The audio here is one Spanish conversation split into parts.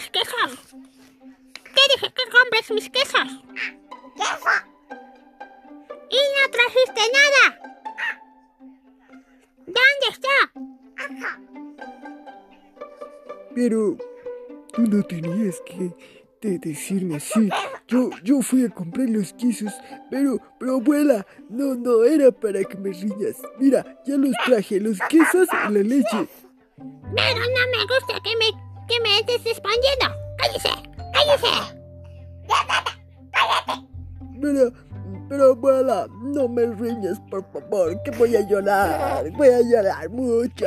mis quesas? ¿Qué dije que compres mis quesas? ¿Queso? Y no trajiste nada. ¿Dónde está? Pero tú no tenías que de decirme así. Yo, yo fui a comprar los quesos, pero, pero abuela, no, no era para que me riñas. Mira, ya los traje, los quesos y la leche. Pero no me gusta que me que me estés respondiendo. ¡Cállese! ¡Cállese! Pero, pero abuela, no me riñas, por favor, que voy a llorar. Voy a llorar mucho.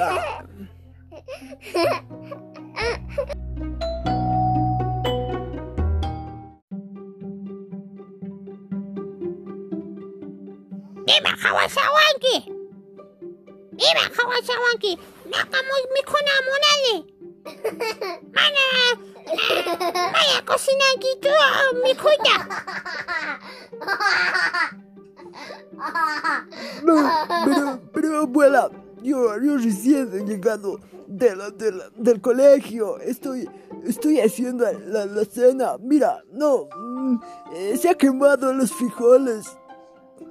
Dime, Hawasawanki. Dime, Hawasawanki. Nakamos mikuna munali. Mana, maya cocinan gitu mikuta. No, pero, pero abuela, yo, yo recién he llegado de la- de la- del colegio. Estoy, estoy haciendo la, la cena. Mira, no, mm, eh, se ha quemado los frijoles.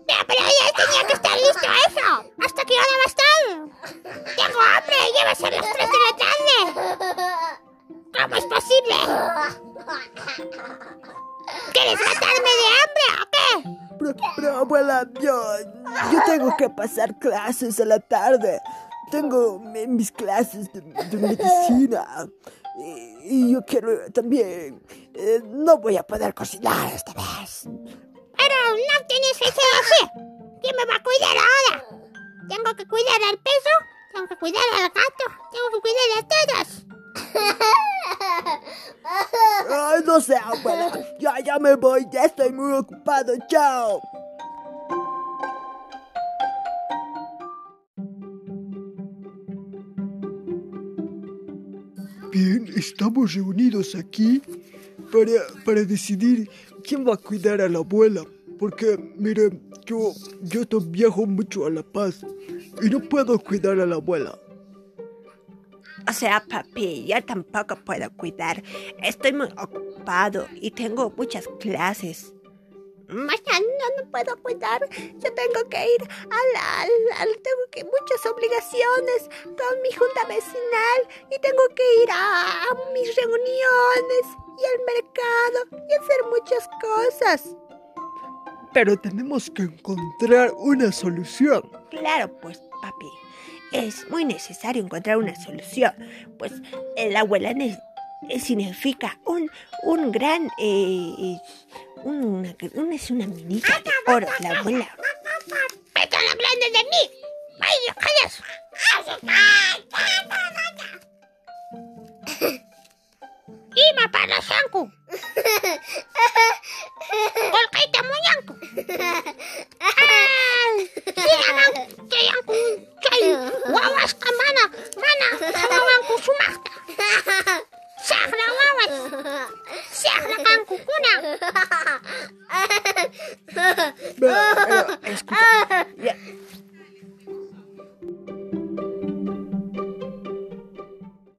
Ya, pero ya tenía que estar listo eso. ¿Hasta hora va a estar? Tengo hambre, ya va a ser las 3 de. ¿Cómo es posible? ¿Quieres matarme de hambre o qué? Pero, pero abuela, yo, yo tengo que pasar clases a la tarde. Tengo mi- mis clases de, de medicina. Y, y yo quiero también. eh, no voy a poder cocinar esta vez. Pero no tienes que ser así. ¿Quién me va a cuidar ahora? Tengo que cuidar al peso, tengo que cuidar al gato, tengo que cuidar a todos. Ay, no sé, abuela. Ya, ya me voy. Ya estoy muy ocupado. Chao. Bien, estamos reunidos aquí para, para decidir quién va a cuidar a la abuela. Porque, mire, yo, yo viajo mucho a La Paz y no puedo cuidar a la abuela. O sea, papi, yo tampoco puedo cuidar. Estoy muy ocupado y tengo muchas clases. Mañana no puedo cuidar. Yo tengo que ir a la, a la- tengo que muchas obligaciones con mi junta vecinal y tengo que ir a, a mis reuniones y al mercado y hacer muchas cosas. Pero tenemos que encontrar una solución. Claro, pues, papi. Es muy necesario encontrar una solución. Pues la abuela eh, significa un, un gran... eh, eh, una, una- es una minita de oro, la abuela. ¡Están hablando de mí! ¡Ay, callas! ¡Ima para muñanku! Syekh na wawas. Syekh na kang kukunang. Ba, ayo, ayo,